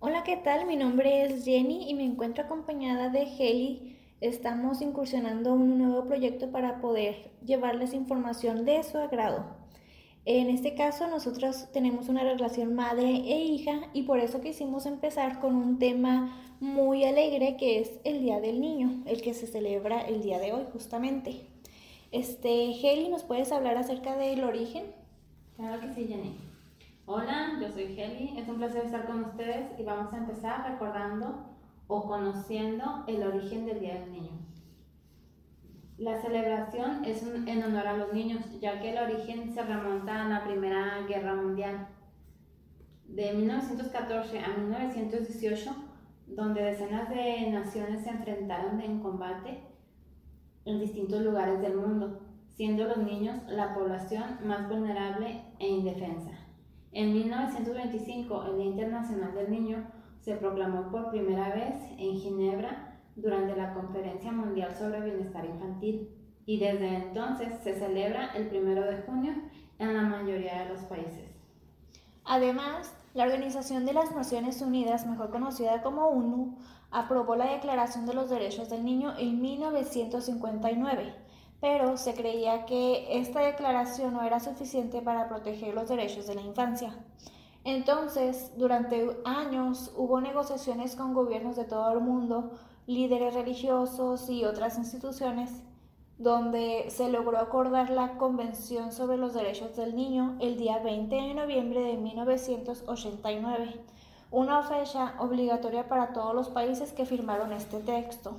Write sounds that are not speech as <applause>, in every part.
Hola, ¿qué tal? Mi nombre es Jenny y me encuentro acompañada de Heli. Estamos incursionando un nuevo proyecto para poder llevarles información de su agrado. En este caso, nosotros tenemos una relación madre e hija y por eso quisimos empezar con un tema muy alegre que es el Día del Niño, el que se celebra el día de hoy justamente. Este, Heli, ¿nos puedes hablar acerca del origen? Claro que sí, Jenny. Hola, yo soy Heli, es un placer estar con ustedes y vamos a empezar recordando o conociendo el origen del Día del Niño. La celebración es en honor a los niños, ya que el origen se remonta a la Primera Guerra Mundial. De 1914 a 1918, donde decenas de naciones se enfrentaron en combate en distintos lugares del mundo, siendo los niños la población más vulnerable e indefensa. En 1925, el Día Internacional del Niño se proclamó por primera vez en Ginebra durante la Conferencia Mundial sobre Bienestar Infantil y desde entonces se celebra el 1 de junio en la mayoría de los países. Además, la Organización de las Naciones Unidas, mejor conocida como ONU, aprobó la Declaración de los Derechos del Niño en 1959, pero se creía que esta declaración no era suficiente para proteger los derechos de la infancia. Entonces, durante años hubo negociaciones con gobiernos de todo el mundo, líderes religiosos y otras instituciones donde se logró acordar la Convención sobre los Derechos del Niño el día 20 de noviembre de 1989, una fecha obligatoria para todos los países que firmaron este texto.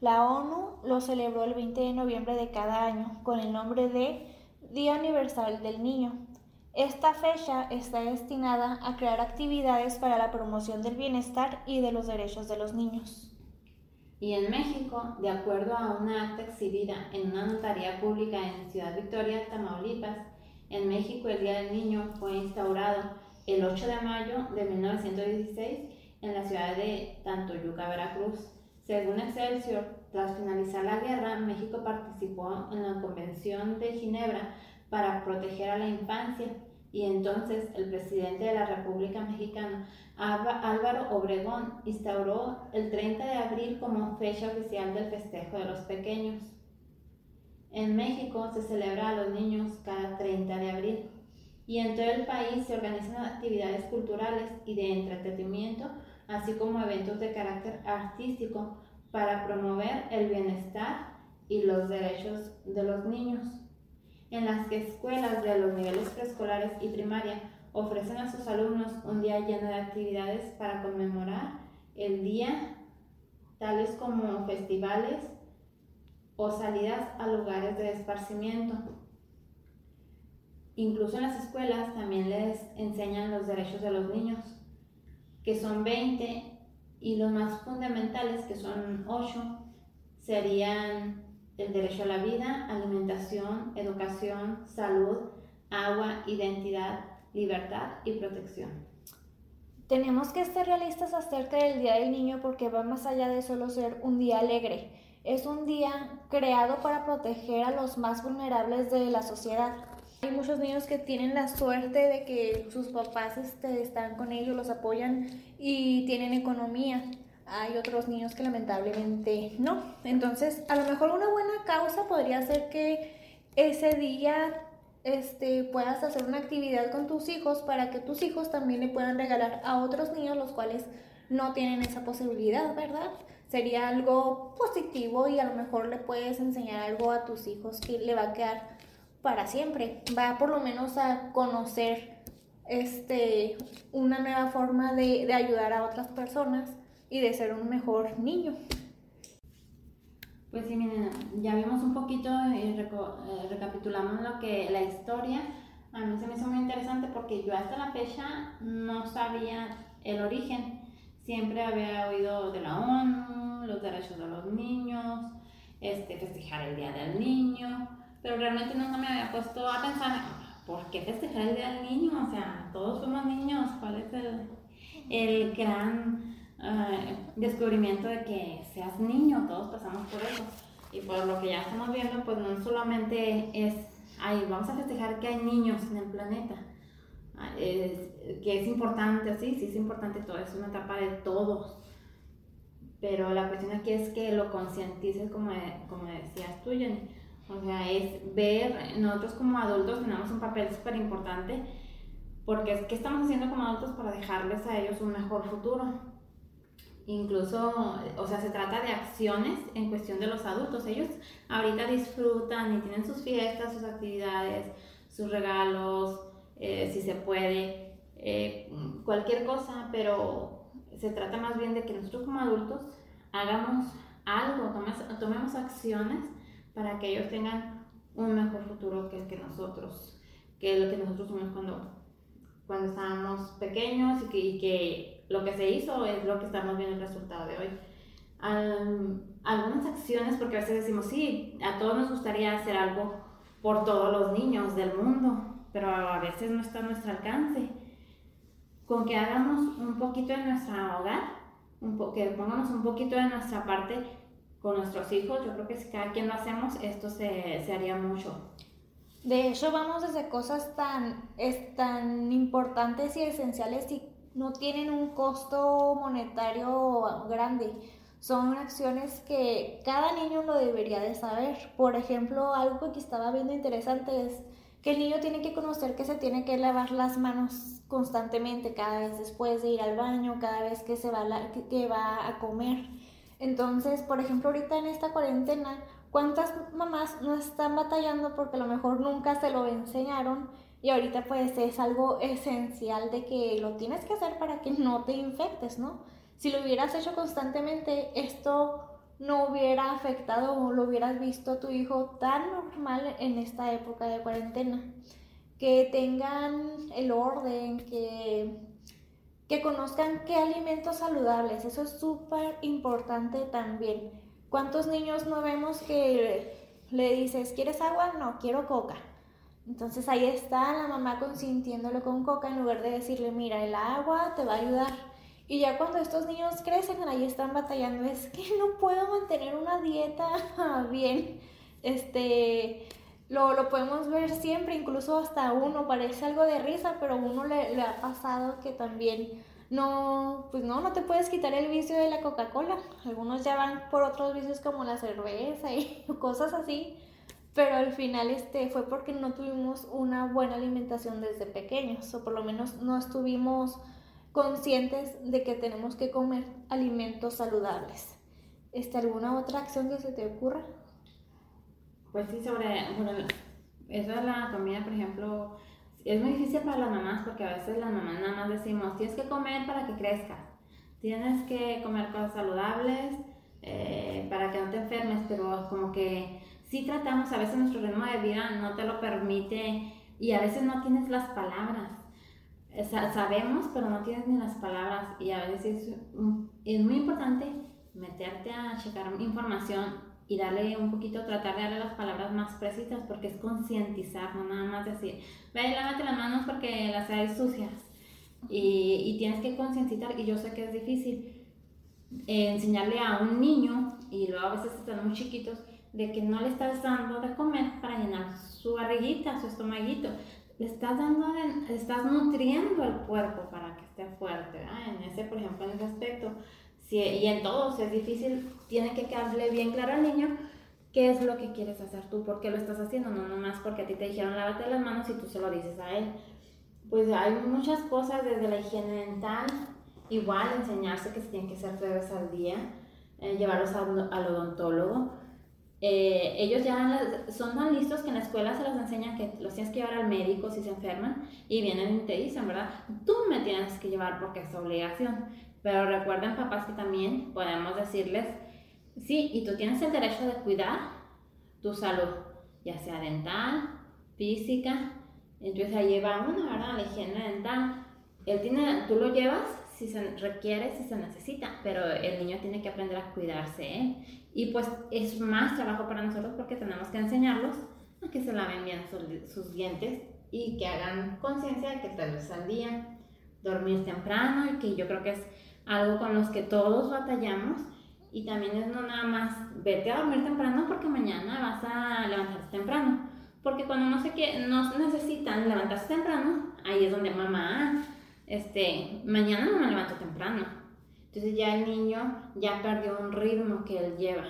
La ONU lo celebró el 20 de noviembre de cada año con el nombre de Día Universal del Niño. Esta fecha está destinada a crear actividades para la promoción del bienestar y de los derechos de los niños. Y en México, de acuerdo a una acta exhibida en una notaría pública en Ciudad Victoria, Tamaulipas, en México el Día del Niño fue instaurado el 8 de mayo de 1916 en la ciudad de Tantoyuca, Veracruz. Según Excelsior, tras finalizar la guerra, México participó en la Convención de Ginebra para proteger a la infancia y entonces el presidente de la República Mexicana, Álvaro Obregón, instauró el 30 de abril como fecha oficial del festejo de los pequeños. En México se celebra a los niños cada 30 de abril y en todo el país se organizan actividades culturales y de entretenimiento, así como eventos de carácter artístico para promover el bienestar y los derechos de los niños en las que escuelas de los niveles preescolares y primaria ofrecen a sus alumnos un día lleno de actividades para conmemorar el día, tales como festivales o salidas a lugares de esparcimiento. Incluso en las escuelas también les enseñan los derechos de los niños, que son 20, y los más fundamentales, que son 8, serían el derecho a la vida, alimentación, educación, salud, agua, identidad, libertad y protección. Tenemos que ser realistas acerca del Día del Niño porque va más allá de solo ser un día alegre. Es un día creado para proteger a los más vulnerables de la sociedad. Hay muchos niños que tienen la suerte de que sus papás este, están con ellos, los apoyan y tienen economía hay otros niños que lamentablemente no. Entonces, a lo mejor una buena causa podría ser que ese día este, puedas hacer una actividad con tus hijos para que tus hijos también le puedan regalar a otros niños los cuales no tienen esa posibilidad, ¿verdad? Sería algo positivo y a lo mejor le puedes enseñar algo a tus hijos que le va a quedar para siempre. Va por lo menos a conocer este, una nueva forma de, de ayudar a otras personas y de ser un mejor niño. Pues sí, miren, ya vimos un poquito y eh, recapitulamos lo que la historia. A mí se me hizo muy interesante porque yo hasta la fecha no sabía el origen. Siempre había oído de la ONU, los derechos de los niños, este, festejar el Día del Niño, pero realmente nunca me había puesto a pensar, ¿por qué festejar el Día del Niño? O sea, todos somos niños, ¿cuál es el, el gran descubrimiento de que seas niño, todos pasamos por eso. Y por lo que ya estamos viendo, pues no solamente es, ay, vamos a festejar que hay niños en el planeta. que es importante, sí, sí es importante todo, es una etapa de todos. Pero la cuestión aquí es que lo concientices, como, como decías tú, Jenny. O sea, es ver, nosotros como adultos tenemos un papel súper importante porque es que estamos haciendo como adultos para dejarles a ellos un mejor futuro. Incluso, o sea, se trata de acciones en cuestión de los adultos. Ellos ahorita disfrutan y tienen sus fiestas, sus actividades, sus regalos, eh, si se puede, eh, cualquier cosa, pero se trata más bien de que nosotros como adultos hagamos algo, tomemos acciones para que ellos tengan un mejor futuro que el que nosotros, que el que nosotros tuvimos cuando, cuando estábamos pequeños y que, lo que se hizo es lo que estamos viendo el resultado de hoy. algunas acciones, porque a veces decimos, sí, a todos nos gustaría hacer algo por todos los niños del mundo, pero a veces no está a nuestro alcance. Con que hagamos un poquito de nuestro hogar, un que pongamos un poquito de nuestra parte con nuestros hijos, yo creo que si cada quien lo hacemos, esto se, se haría mucho. De hecho, vamos desde cosas tan, es, tan importantes y esenciales y no tienen un costo monetario grande. Son acciones que cada niño lo debería de saber. Por ejemplo, algo que estaba viendo interesante es que el niño tiene que conocer que se tiene que lavar las manos constantemente, cada vez después de ir al baño, cada vez que se va, que va a comer. Entonces, por ejemplo, ahorita en esta cuarentena, ¿cuántas mamás no están batallando porque a lo mejor nunca se lo enseñaron? Y ahorita pues es algo esencial de que lo tienes que hacer para que no te infectes, ¿no? Si lo hubieras hecho constantemente, esto no hubiera afectado o lo hubieras visto a tu hijo tan normal en esta época de cuarentena. Que tengan el orden, que que conozcan qué alimentos saludables, eso es súper importante también. ¿Cuántos niños no vemos que le dices, ¿quieres agua? No, quiero coca. Entonces ahí está la mamá consintiéndolo con coca en lugar de decirle, mira, el agua te va a ayudar. Y ya cuando estos niños crecen, ahí están batallando, es que no puedo mantener una dieta <laughs> bien. Este, lo, lo, podemos ver siempre, incluso hasta uno, parece algo de risa, pero uno le, le, ha pasado que también no, pues no, no te puedes quitar el vicio de la Coca-Cola. Algunos ya van por otros vicios como la cerveza y <laughs> cosas así, pero al final este fue porque no tuvimos una buena alimentación desde pequeños, o por lo menos no estuvimos conscientes de que tenemos que comer alimentos saludables. Este, ¿Alguna otra acción que se te ocurra? Pues sí, sobre, eso de la comida, por ejemplo, es muy difícil para las mamás porque a veces las mamás nada más decimos, tienes que comer para que crezcas, tienes que comer cosas saludables eh, para que no te enfermes, pero como que sí tratamos, a veces nuestro ritmo de vida no te lo permite y a veces no tienes las palabras. Sabemos, pero no tienes ni las palabras y a veces es muy importante meterte a checar información y darle un poquito, tratar de darle las palabras más precisas porque es concientizar, no nada más decir, ve y lávate las manos porque las hay sucias. Y, y tienes que concientizar, y yo sé que es difícil, eh, enseñarle a un niño, y luego a veces están muy chiquitos, de que no le estás dando de comer para llenar su barriguita, su estomaguito. Le estás dando, le estás nutriendo el cuerpo para que esté fuerte, En ese, por ejemplo, en ese aspecto y en todos es difícil, tiene que quedarle bien claro al niño qué es lo que quieres hacer tú, por qué lo estás haciendo, no nomás porque a ti te dijeron lávate las manos y tú se lo dices a él. Pues hay muchas cosas desde la higiene dental, igual enseñarse que se tienen que hacer tres veces al día, eh, llevarlos al, odontólogo. Eh, ellos ya son tan listos que en la escuela se les enseña que los tienes que llevar al médico si se enferman y vienen y te dicen, ¿verdad? Tú me tienes que llevar porque es obligación. Pero recuerden, papás, que también podemos decirles, sí, y tú tienes el derecho de cuidar tu salud, ya sea dental, física. Entonces ahí va una, ¿verdad? La higiene dental. Él tiene, tú lo llevas si se requiere, si se necesita, pero el niño tiene que aprender a cuidarse. ¿eh? Y pues es más trabajo para nosotros porque tenemos que enseñarlos a que se laven bien sus, sus dientes y que hagan conciencia de que tal vez al día, dormir temprano y que yo creo que es algo con los que todos batallamos y también es no nada más vete a dormir temprano porque mañana vas a levantarte temprano. Porque cuando no, sé qué, no necesitan levantarse temprano, ahí es donde mamá, este, mañana no me levanto temprano. Entonces ya el niño ya perdió un ritmo que él lleva.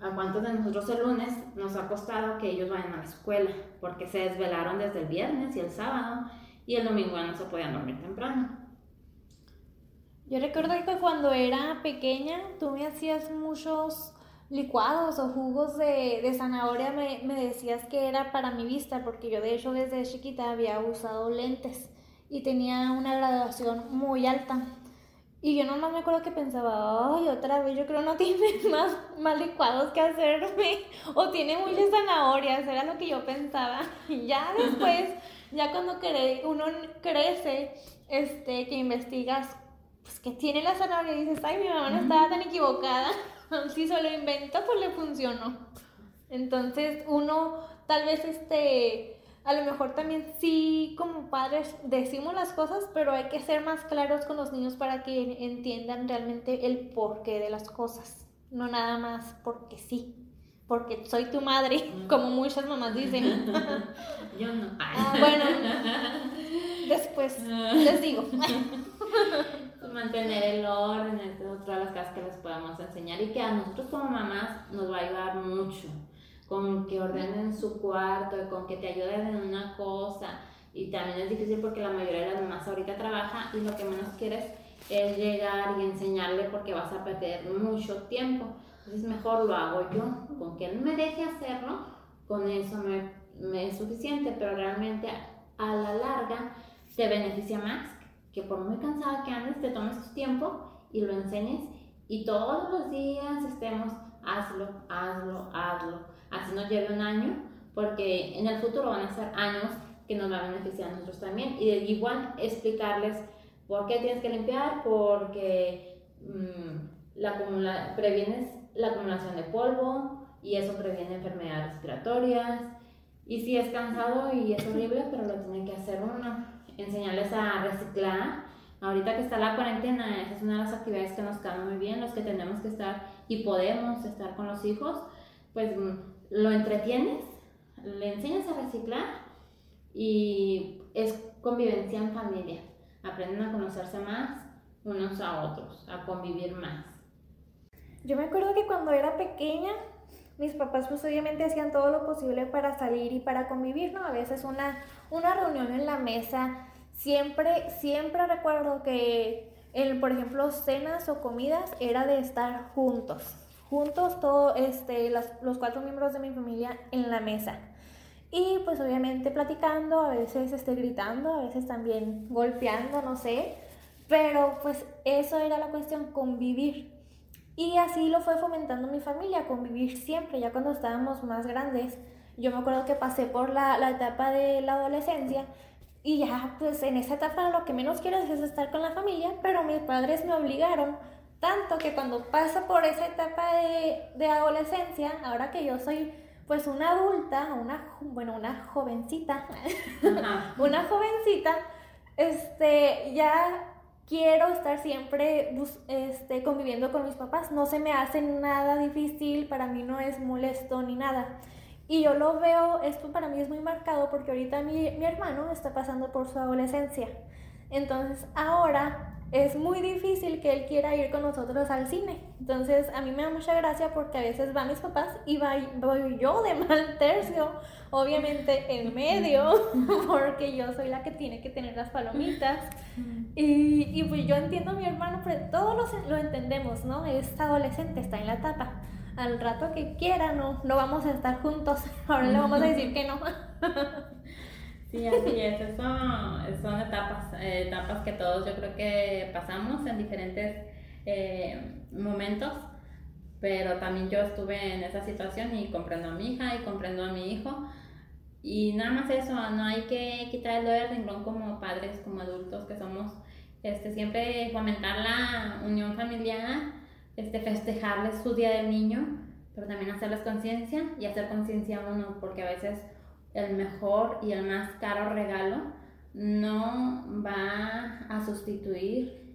¿A cuántos de nosotros el lunes nos ha costado que ellos vayan a la escuela? Porque se desvelaron desde el viernes y el sábado y el domingo ya no se podían dormir temprano. Yo recuerdo que cuando era pequeña tú me hacías muchos licuados o jugos de, de zanahoria, me, me, decías que era para mi vista, porque yo de hecho desde chiquita había usado lentes y tenía una graduación muy alta. Y yo nomás me acuerdo que pensaba, ay, otra vez, yo creo no <laughs> tiene más, más licuados que hacerme, o tiene muchas zanahorias, era lo que yo pensaba. <laughs> Y ya después, ya cuando uno crece, este, que investigas, pues que tiene la zanahoria, y dices, ay, mi mamá no estaba tan equivocada, <laughs> si se lo inventa, pues le funcionó. Entonces, uno tal vez este a lo mejor también sí como padres decimos las cosas, pero hay que ser más claros con los niños para que entiendan realmente el porqué de las cosas, no nada más porque sí, porque soy tu madre, como muchas mamás dicen. <laughs> Yo no. Ah, bueno, <laughs> después les digo. Mantener el orden, es otra de las cosas que les podemos enseñar y que a nosotros como mamás nos va a ayudar mucho con que ordenen su cuarto, con que te ayuden en una cosa. Y también es difícil porque la mayoría de las mamás ahorita trabaja y lo que menos quieres es llegar y enseñarle porque vas a perder mucho tiempo. Entonces mejor lo hago yo. Con que él me deje hacerlo, con eso me, me es suficiente, pero realmente a la larga te beneficia más que por muy cansada que andes, te tomes tu tiempo y lo enseñes y todos los días estemos, hazlo, hazlo, hazlo así nos lleve un año, porque en el futuro van a ser años que nos van a beneficiar a nosotros también. Y igual explicarles por qué tienes que limpiar, porque mm, la previenes la acumulación de polvo y eso previene enfermedades respiratorias. Y si es cansado y es horrible, pero lo tiene que hacer uno. Enseñarles a reciclar. Ahorita que está la cuarentena, esa es una de las actividades que nos caen muy bien, los que tenemos que estar y podemos estar con los hijos, pues mm, lo entretienes, le enseñas a reciclar y es convivencia en familia. Aprenden a conocerse más unos a otros, a convivir más. Yo me acuerdo que cuando era pequeña, mis papás pues obviamente hacían todo lo posible para salir y para convivir, ¿no? A veces una, una reunión en la mesa, siempre, siempre recuerdo que, el, por ejemplo, cenas o comidas era de estar juntos, juntos, todos este, los cuatro miembros de mi familia en la mesa. Y pues obviamente platicando, a veces este, gritando, a veces también golpeando, no sé. Pero pues eso era la cuestión, convivir. Y así lo fue fomentando mi familia, convivir siempre, ya cuando estábamos más grandes. Yo me acuerdo que pasé por la, la etapa de la adolescencia y ya pues en esa etapa lo que menos quiero es estar con la familia, pero mis padres me obligaron tanto que cuando pasa por esa etapa de, de adolescencia, ahora que yo soy pues una adulta, una, bueno, una jovencita, <laughs> una jovencita, este, ya quiero estar siempre este, conviviendo con mis papás. No se me hace nada difícil, para mí no es molesto ni nada. Y yo lo veo, esto para mí es muy marcado porque ahorita mi, mi hermano está pasando por su adolescencia. Entonces ahora es muy difícil que él quiera ir con nosotros al cine. Entonces, a mí me da mucha gracia porque a veces van mis papás y voy yo de <laughs> mal tercio, obviamente en medio, <laughs> porque yo soy la que tiene que tener las palomitas. Y, y pues yo entiendo a mi hermano, pero todos lo, entendemos, ¿no? Es adolescente, está en la etapa. Al rato que quiera, no, no vamos a estar juntos. <laughs> Ahora le vamos a decir que no. <laughs> Sí, así es, eso son etapas, eh, etapas que todos yo creo que pasamos en diferentes eh, momentos, pero también yo estuve en esa situación y comprendo a mi hija y comprendo a mi hijo. Y nada más eso, no hay que quitar el dedo del renglón como padres, como adultos que somos, este, siempre fomentar la unión familiar, este, festejarles su día del niño, pero también hacerles conciencia y hacer conciencia uno, porque a veces el mejor y el más caro regalo no va a sustituir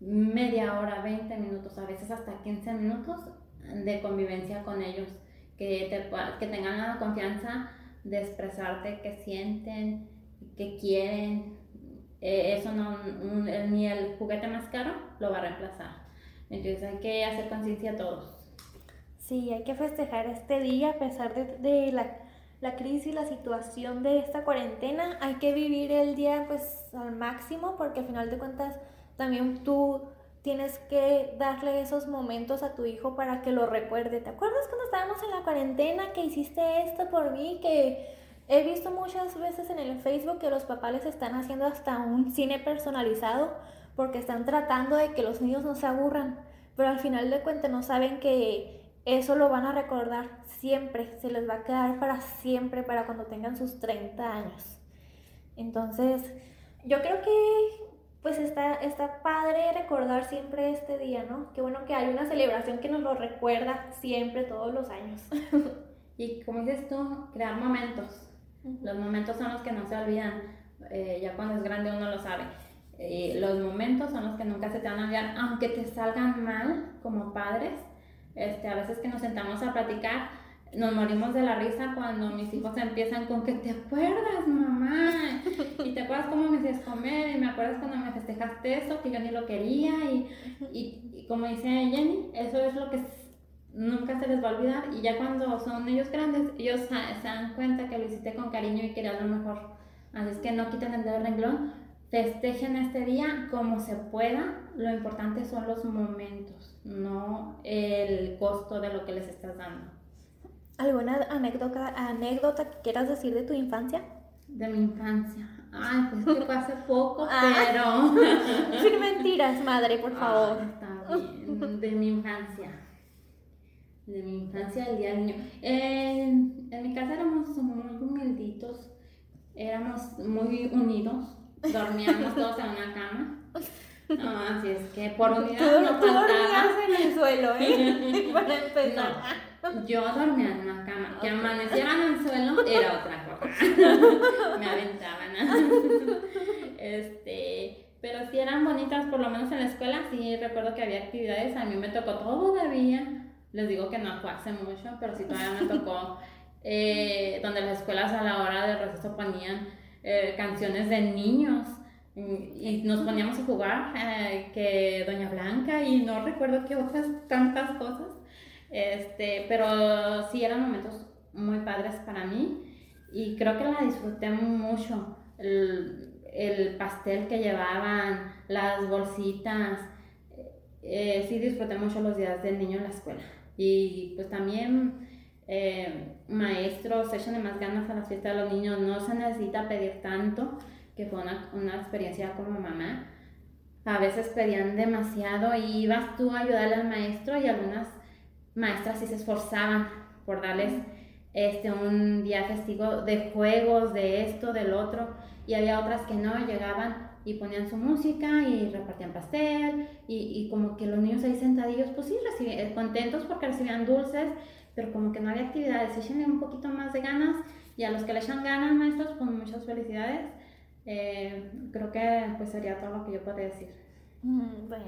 media hora, 20 minutos, a veces hasta 15 minutos de convivencia con ellos, que, que tengan la confianza de expresarte qué sienten, que quieren, eh, eso no, ni el juguete más caro lo va a reemplazar. Entonces hay que hacer conciencia a todos. Sí, hay que festejar este día a pesar de, de la, la, crisis, la situación de esta cuarentena. Hay que vivir el día pues al máximo porque al final de cuentas también tú tienes que darle esos momentos a tu hijo para que lo recuerde. ¿Te acuerdas cuando estábamos en la cuarentena que hiciste esto por mí? Que he visto muchas veces en el Facebook que los papás les están haciendo hasta un cine personalizado porque están tratando de que los niños no se aburran, pero al final de cuentas no saben que eso lo van a recordar siempre, se les va a quedar para siempre, para cuando tengan sus 30 años. Entonces, yo creo que pues está, está padre recordar siempre este día, ¿no? Qué bueno que hay una celebración que nos lo recuerda siempre, todos los años. <laughs> y como dices tú, crear momentos. Los momentos son los que no se olvidan. Eh, ya cuando es grande uno lo sabe. Eh, los momentos son los que nunca se te van a olvidar, aunque te salgan mal como padres. Este, a veces que nos sentamos a platicar, nos morimos de la risa cuando mis hijos empiezan con que te acuerdas, mamá, y te acuerdas cómo me hacías comer, y me acuerdas cuando me festejaste eso, que yo ni lo quería, y, y, como dice Jenny, eso es lo que nunca se les va a olvidar, y ya cuando son ellos grandes, ellos se dan cuenta que lo hiciste con cariño y querías lo mejor. Así es que no quiten el dedo renglón, festejen este día como se pueda, lo importante son los momentos, no el costo de lo que les estás dando. ¿Alguna anécdota, anécdota que quieras decir de tu infancia? De mi infancia. Ay, pues que fue hace poco, ah. pero. <laughs> Sin <laughs> mentiras, madre, por favor. está bien. De mi infancia. De mi infancia, el día del niño. En, en mi casa éramos muy humilditos, éramos muy unidos, dormíamos <laughs> todos en una cama. No, así es que por unidad no faltaba. En el suelo, ¿eh? Para empezar. Yo dormía en una cama. Que amanecieran en el suelo era otra cosa. <laughs> Me aventaban. este, pero sí eran bonitas, por lo menos en la escuela. Sí recuerdo que había actividades. A mí me tocó todavía. Les digo que no fue hace mucho, pero sí todavía me tocó. Eh, donde las escuelas a la hora de receso ponían eh, canciones de niños y nos poníamos a jugar eh, que Doña Blanca y no recuerdo qué otras tantas cosas este, pero sí eran momentos muy padres para mí y creo que la disfruté mucho. El, el pastel que llevaban, las bolsitas, eh, sí disfruté mucho los días del niño en la escuela. Y pues también eh, maestros, de más ganas a las fiestas de los niños, no se necesita pedir tanto, que fue una, una experiencia como mamá. A veces pedían demasiado y ibas tú a ayudarle al maestro y algunas maestras sí se esforzaban por darles este, un día festivo de juegos, de esto, del otro, y había otras que no, llegaban y ponían su música y repartían pastel, y, y como que los niños ahí sentadillos, pues sí, recibían, eh, contentos porque recibían dulces, pero como que no había actividades, echenle un poquito más de ganas, y a los que le echan ganas, maestros, pues muchas felicidades. Eh, creo que pues sería todo lo que yo podría decir. Mm, bueno.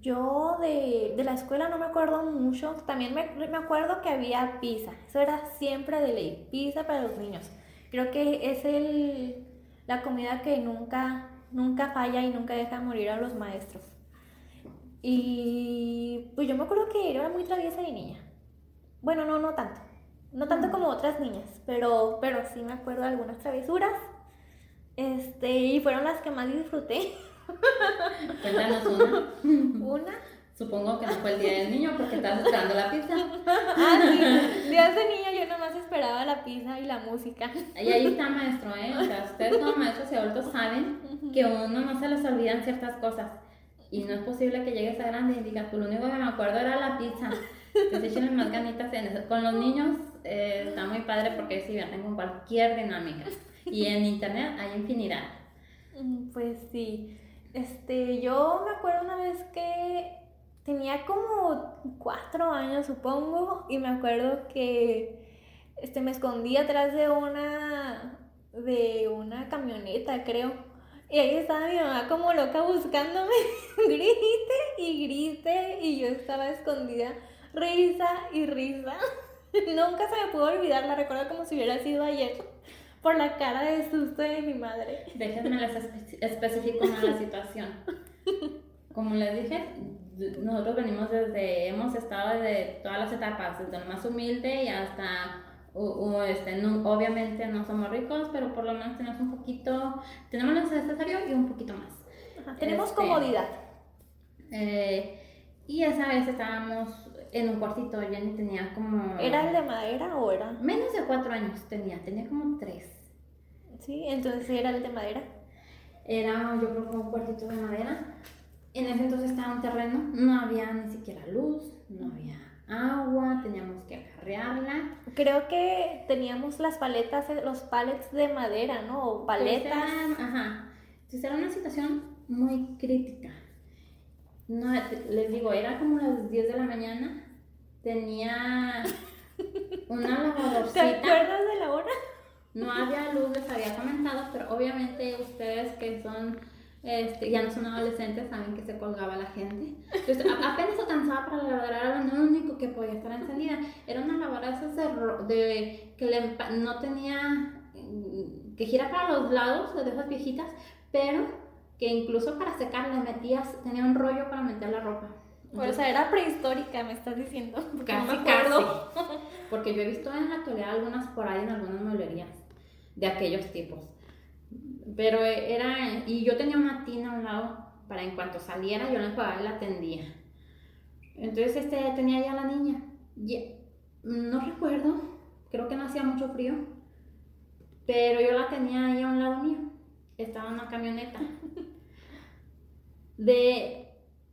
Yo de, de, la escuela no me acuerdo mucho. También me, me, acuerdo que había pizza. Eso era siempre de ley. Pizza para los niños. Creo que es el, la comida que nunca, nunca falla y nunca deja morir a los maestros. Y pues yo me acuerdo que era muy traviesa de niña. Bueno, no, no tanto. No tanto como otras niñas, pero, pero sí me acuerdo de algunas travesuras. Este, y fueron las que más disfruté. <laughs> Cuéntanos una. ¿Una? Supongo que no fue el día del niño porque estabas esperando la pizza. ah, sí. Días de niño yo nomás esperaba la pizza y la música. Y ahí está, maestro, ¿eh? O sea, ustedes como maestros y adultos saben que uno no se les olvidan ciertas cosas. Y no es posible que llegues a grande y digas, pues lo único que me acuerdo era la pizza. Entonces échenle más ganitas en eso. Con los niños eh, está muy padre porque se divierten con cualquier dinámica. Y en internet hay infinidad. Pues sí. Este, yo me acuerdo una vez que tenía como cuatro años, supongo, y me acuerdo que este, me escondí atrás de una, de una camioneta, creo. Y ahí estaba mi mamá como loca buscándome, <laughs> grite y grite, y yo estaba escondida, risa y risa. <laughs> Nunca se me pudo olvidar, la recuerdo como si hubiera sido ayer. Por la cara de susto de mi madre. Déjenme les espe- especifico más la situación. Como les dije, nosotros venimos desde, hemos estado desde todas las etapas, desde lo más humilde y hasta, u- u- este, no- obviamente no somos ricos, pero por lo menos tenemos un poquito, tenemos lo necesario y un poquito más. Ajá, Tenemos Este, comodidad. Eh, y esa vez estábamos en un cuartito, Jenny tenía como... ¿Era el de madera o era? Menos de cuatro años tenía, tenía como tres. Sí, entonces era el de madera. Era, yo creo, como un cuartito de madera. En ese entonces estaba un terreno, no había ni siquiera luz, no había agua, teníamos que acarrearla. Creo que teníamos las paletas, los palets de madera, ¿no? O paletas. Entonces, ajá. Entonces era una situación muy crítica. No, les digo, era como las 10 de la mañana. Tenía una <laughs> ¿Te lavadorcita. acuerdas de la hora? No había luz, les había comentado, pero obviamente ustedes que son, este, ya no son adolescentes, saben que se colgaba la gente. Entonces, apenas alcanzaba para la lavadora, era lo único que podía estar encendida. Era una lavadora de, de que le no tenía, mm, que gira para los lados, de esas viejitas, pero que incluso para secar le metías, tenía un rollo para meter la ropa. O sea, era prehistórica, me estás diciendo. <laughs> porque no Casi, acuerdo. casi. <laughs> Porque yo he visto en la actualidad algunas por ahí en algunas mueblerías de aquellos tipos. Pero era, y yo tenía una tina a un lado para en cuanto saliera yo la enjuagaba y la tendía. Entonces este tenía ya la niña. Y, no recuerdo, creo que no hacía mucho frío, pero yo la tenía ahí a un lado mío. Estaba en una camioneta. De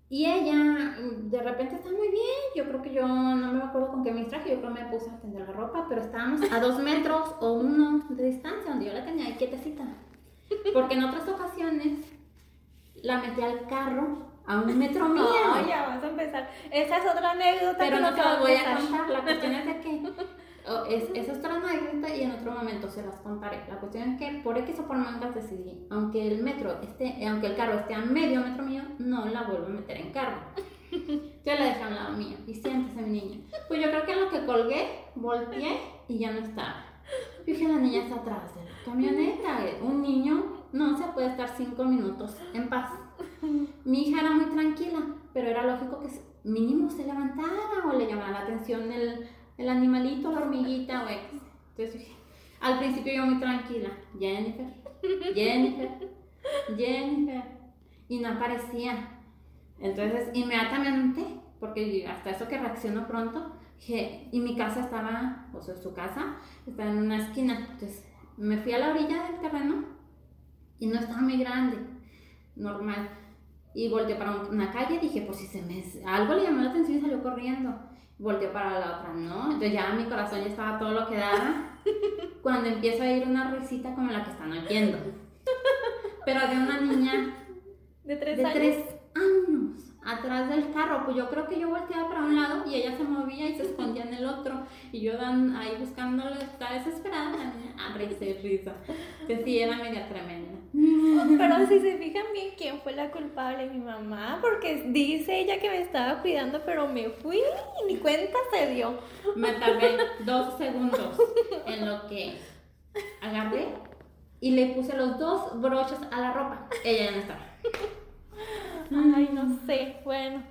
y ella mm, de repente está muy bien. Yo creo que yo no me acuerdo con qué me distraje. Yo creo que me puse a tender la ropa, pero estábamos a dos metros o uno de distancia donde yo la tenía ahí quietecita. Porque en otras ocasiones la metí al carro a un metro <laughs> mío. No, ya vas a empezar. Esa es otra anécdota pero que no te va voy a contar. La cuestión es de que es, esa es otra anécdota y en otro momento se las contaré. La cuestión es que por X o por mangas decidí, aunque el metro esté, aunque el carro esté a medio metro mío, no la vuelvo a meter en carro. <laughs> Yo la dejé a un lado mío y siéntese mi niña. Pues yo creo que en lo que colgué, volteé y ya no estaba. Yo dije, la niña está atrás de la camioneta. Un niño no se puede estar cinco minutos en paz. Mi hija era muy tranquila, pero era lógico que mínimo se levantara o le llamara la atención el, el animalito, la hormiguita o X. Entonces al principio yo muy tranquila, Jennifer, Jennifer, Jennifer, y no aparecía. Entonces inmediatamente, porque hasta eso que reacciono pronto, y mi casa estaba, o sea, su casa estaba en una esquina. Entonces me fui a la orilla del terreno y no estaba muy grande, normal. Y volteé para un- una calle, dije, por si se me... Algo le llamó la atención y salió corriendo. Volteé para la otra, ¿no? Entonces ya mi corazón ya estaba todo lo que daba. <laughs> Cuando empieza a ir una risita como la que están oyendo. Pero de una niña De tres de años. tres años atrás del carro. Pues yo creo que yo volteaba para un lado y ella se movía y se escondía en el otro. Y yo dan, ahí buscándole, estaba desesperada. La niña, a risa y risa. Que sí, era media tremenda. <laughs> Pero si se <laughs> fijan bien, ¿quién fue la culpable? Mi mamá, porque dice ella que me estaba cuidando, pero me fui y ni cuenta se dio. Me tardé <laughs> dos segundos en lo que agarré y le puse los dos broches a la ropa. Ella ya no estaba. Ay, no sé, bueno,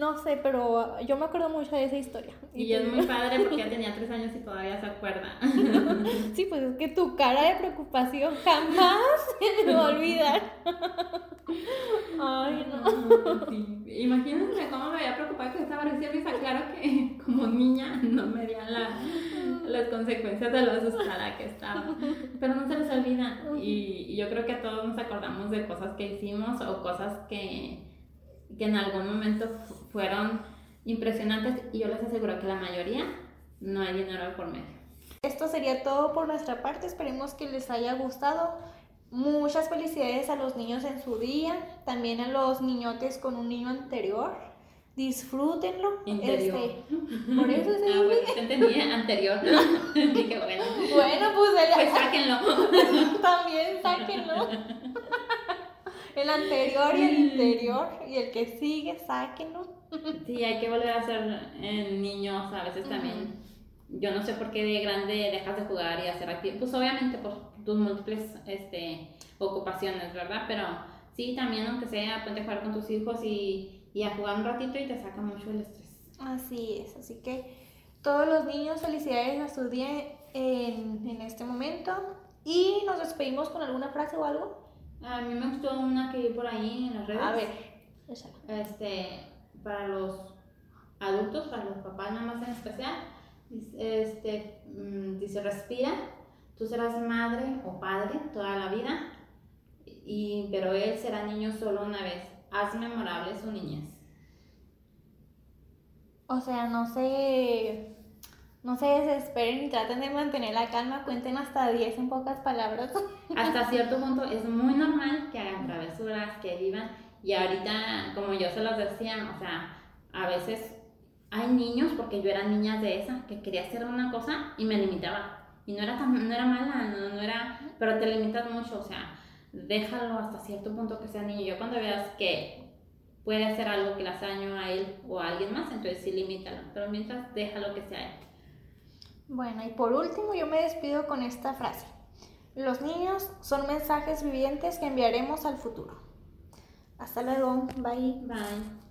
no sé, pero yo me acuerdo mucho de esa historia. Y es muy padre porque ya tenía tres años y todavía se acuerda. <laughs> Sí, pues es que tu cara de preocupación jamás se me va a olvidar. Ay, no. Sí. Imagínense cómo me había preocupado que estaba recién risa. Claro que como niña no me dieron la- las consecuencias de lo asustada que estaba. Pero no se les olvida. Y, y yo creo que todos nos acordamos de cosas que hicimos o cosas que, que en algún momento fu- fueron impresionantes. Y yo les aseguro que la mayoría no hay dinero por medio. Esto sería todo por nuestra parte. Esperemos que les haya gustado. Muchas felicidades a los niños en su día, también a los niñotes con un niño anterior. Disfrútenlo. Interior. Este, <laughs> por eso se Ah, bueno, entendía anterior. <laughs> <laughs> Dije, bueno, Bueno, pues el- pues sáquenlo. también sáquenlo. El anterior y el interior y el que sigue, sáquenlo. Sí, hay que volver a ser eh, niños a veces también. yo no sé por qué de grande dejas de jugar y hacer actividad. Pues obviamente por tus múltiples este, ocupaciones, ¿verdad? Pero sí, también aunque sea, ponte a jugar con tus hijos y, y a jugar un ratito y te saca mucho el estrés. Así es, así que todos los niños, felicidades a su día en, en este momento. Y nos despedimos con alguna frase o algo. A mí me gustó una que vi por ahí en las redes. A ver, Este, para los adultos, para los papás nada más en especial, este, mm, dice, respira, tú serás madre o padre toda la vida, y, pero él será niño solo una vez. Haz memorable su niñez. O sea, no se, no se desesperen y traten de mantener la calma, cuenten hasta 10 en pocas palabras. <laughs> Hasta cierto punto es muy normal que hagan travesuras, que vivan, y ahorita, como yo se los decía, o sea, a veces hay niños, porque yo era niña de esa, que quería hacer una cosa y me limitaba. Y no era, tan, no era mala, no, no era, pero te limitas mucho, o sea, déjalo hasta cierto punto que sea niño. Yo cuando veas que puede hacer algo que le hace daño a él o a alguien más, entonces sí limítalo, pero mientras déjalo que sea él. Bueno, y por último yo me despido con esta frase. Los niños son mensajes vivientes que enviaremos al futuro. Hasta luego, bye. Bye.